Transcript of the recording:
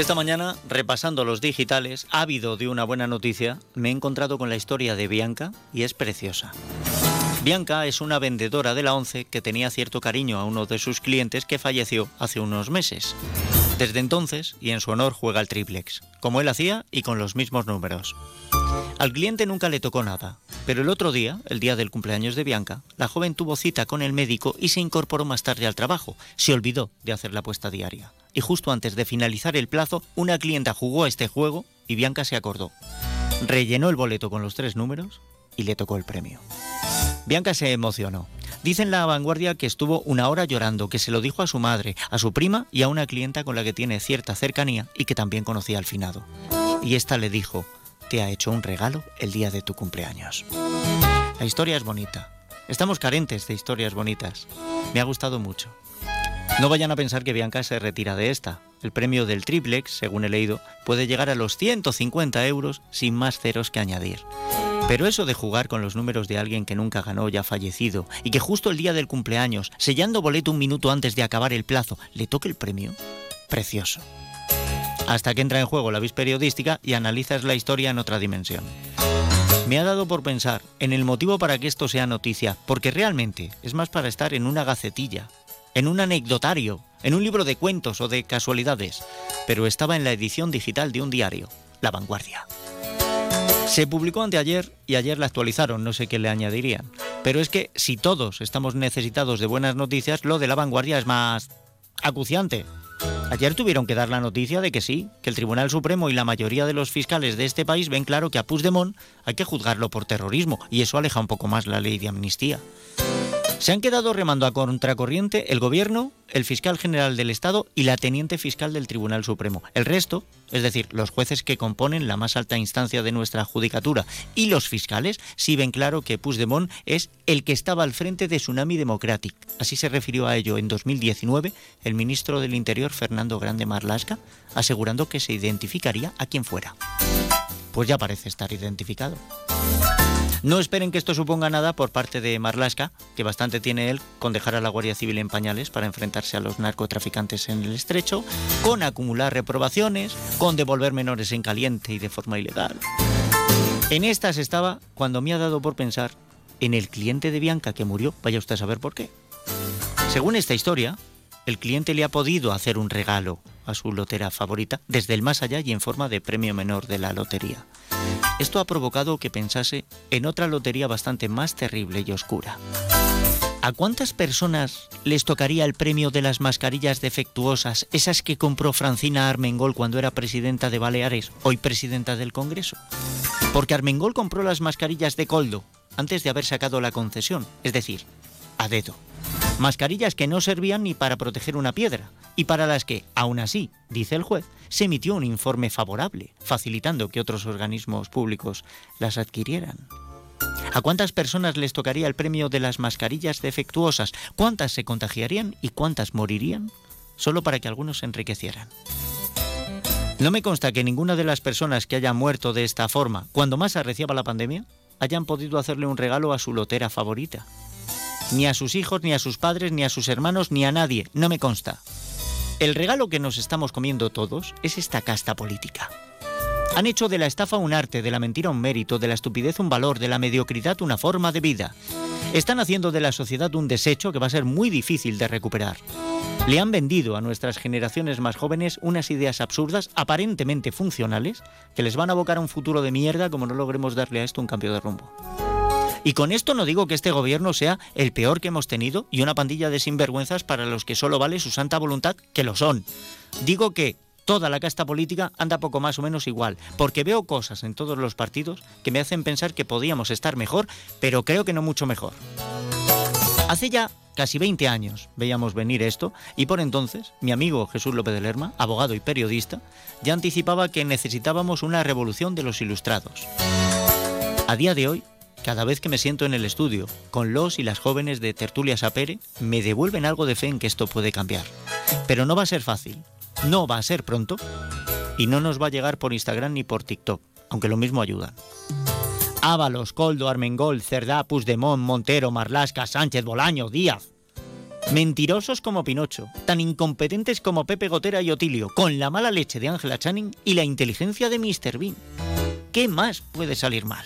Esta mañana, repasando los digitales, ávido de una buena noticia, me he encontrado con la historia de Bianca y es preciosa. Bianca es una vendedora de la ONCE que tenía cierto cariño a uno de sus clientes que falleció hace unos meses. Desde entonces, y en su honor, juega al triplex, como él hacía y con los mismos números. Al cliente nunca le tocó nada, pero el otro día, el día del cumpleaños de Bianca, la joven tuvo cita con el médico y se incorporó más tarde al trabajo. Se olvidó de hacer la apuesta diaria. Y justo antes de finalizar el plazo, una clienta jugó a este juego y Bianca se acordó. Rellenó el boleto con los tres números y le tocó el premio. Bianca se emocionó. Dice en la vanguardia que estuvo una hora llorando, que se lo dijo a su madre, a su prima y a una clienta con la que tiene cierta cercanía y que también conocía al finado. Y esta le dijo, te ha hecho un regalo el día de tu cumpleaños. La historia es bonita. Estamos carentes de historias bonitas. Me ha gustado mucho. No vayan a pensar que Bianca se retira de esta. El premio del triplex, según he leído, puede llegar a los 150 euros sin más ceros que añadir. Pero eso de jugar con los números de alguien que nunca ganó ya fallecido y que justo el día del cumpleaños, sellando boleto un minuto antes de acabar el plazo, le toque el premio, precioso. Hasta que entra en juego la vis periodística y analizas la historia en otra dimensión. Me ha dado por pensar en el motivo para que esto sea noticia, porque realmente es más para estar en una gacetilla, en un anecdotario, en un libro de cuentos o de casualidades, pero estaba en la edición digital de un diario, La Vanguardia. Se publicó anteayer y ayer la actualizaron, no sé qué le añadirían. Pero es que si todos estamos necesitados de buenas noticias, lo de la vanguardia es más acuciante. Ayer tuvieron que dar la noticia de que sí, que el Tribunal Supremo y la mayoría de los fiscales de este país ven claro que a Puigdemont hay que juzgarlo por terrorismo y eso aleja un poco más la ley de amnistía. Se han quedado remando a contracorriente el gobierno, el fiscal general del Estado y la teniente fiscal del Tribunal Supremo. El resto, es decir, los jueces que componen la más alta instancia de nuestra judicatura y los fiscales, sí ven claro que Puigdemont es el que estaba al frente de Tsunami Democratic. Así se refirió a ello en 2019 el ministro del Interior Fernando Grande Marlasca, asegurando que se identificaría a quien fuera. Pues ya parece estar identificado. No esperen que esto suponga nada por parte de Marlaska, que bastante tiene él con dejar a la Guardia Civil en pañales para enfrentarse a los narcotraficantes en el estrecho, con acumular reprobaciones, con devolver menores en caliente y de forma ilegal. En estas estaba cuando me ha dado por pensar en el cliente de Bianca que murió, vaya usted a saber por qué. Según esta historia, el cliente le ha podido hacer un regalo a su lotera favorita desde el más allá y en forma de premio menor de la lotería. Esto ha provocado que pensase en otra lotería bastante más terrible y oscura. ¿A cuántas personas les tocaría el premio de las mascarillas defectuosas, esas que compró Francina Armengol cuando era presidenta de Baleares, hoy presidenta del Congreso? Porque Armengol compró las mascarillas de Coldo antes de haber sacado la concesión, es decir, a dedo. Mascarillas que no servían ni para proteger una piedra y para las que, aún así, dice el juez, se emitió un informe favorable, facilitando que otros organismos públicos las adquirieran. ¿A cuántas personas les tocaría el premio de las mascarillas defectuosas? ¿Cuántas se contagiarían y cuántas morirían? Solo para que algunos se enriquecieran. No me consta que ninguna de las personas que hayan muerto de esta forma, cuando más arreciaba la pandemia, hayan podido hacerle un regalo a su lotera favorita. Ni a sus hijos, ni a sus padres, ni a sus hermanos, ni a nadie. No me consta. El regalo que nos estamos comiendo todos es esta casta política. Han hecho de la estafa un arte, de la mentira un mérito, de la estupidez un valor, de la mediocridad una forma de vida. Están haciendo de la sociedad un desecho que va a ser muy difícil de recuperar. Le han vendido a nuestras generaciones más jóvenes unas ideas absurdas, aparentemente funcionales, que les van a abocar a un futuro de mierda como no logremos darle a esto un cambio de rumbo. Y con esto no digo que este gobierno sea el peor que hemos tenido y una pandilla de sinvergüenzas para los que solo vale su santa voluntad, que lo son. Digo que toda la casta política anda poco más o menos igual, porque veo cosas en todos los partidos que me hacen pensar que podíamos estar mejor, pero creo que no mucho mejor. Hace ya casi 20 años veíamos venir esto y por entonces mi amigo Jesús López de Lerma, abogado y periodista, ya anticipaba que necesitábamos una revolución de los ilustrados. A día de hoy cada vez que me siento en el estudio con los y las jóvenes de Tertulia Sapere, me devuelven algo de fe en que esto puede cambiar. Pero no va a ser fácil, no va a ser pronto y no nos va a llegar por Instagram ni por TikTok, aunque lo mismo ayuda. Ábalos, Coldo, Armengol, Cerdá, Puigdemont, Montero, Marlasca, Sánchez, Bolaño, Díaz. Mentirosos como Pinocho, tan incompetentes como Pepe Gotera y Otilio, con la mala leche de Angela Channing y la inteligencia de Mr. Bean. ¿Qué más puede salir mal?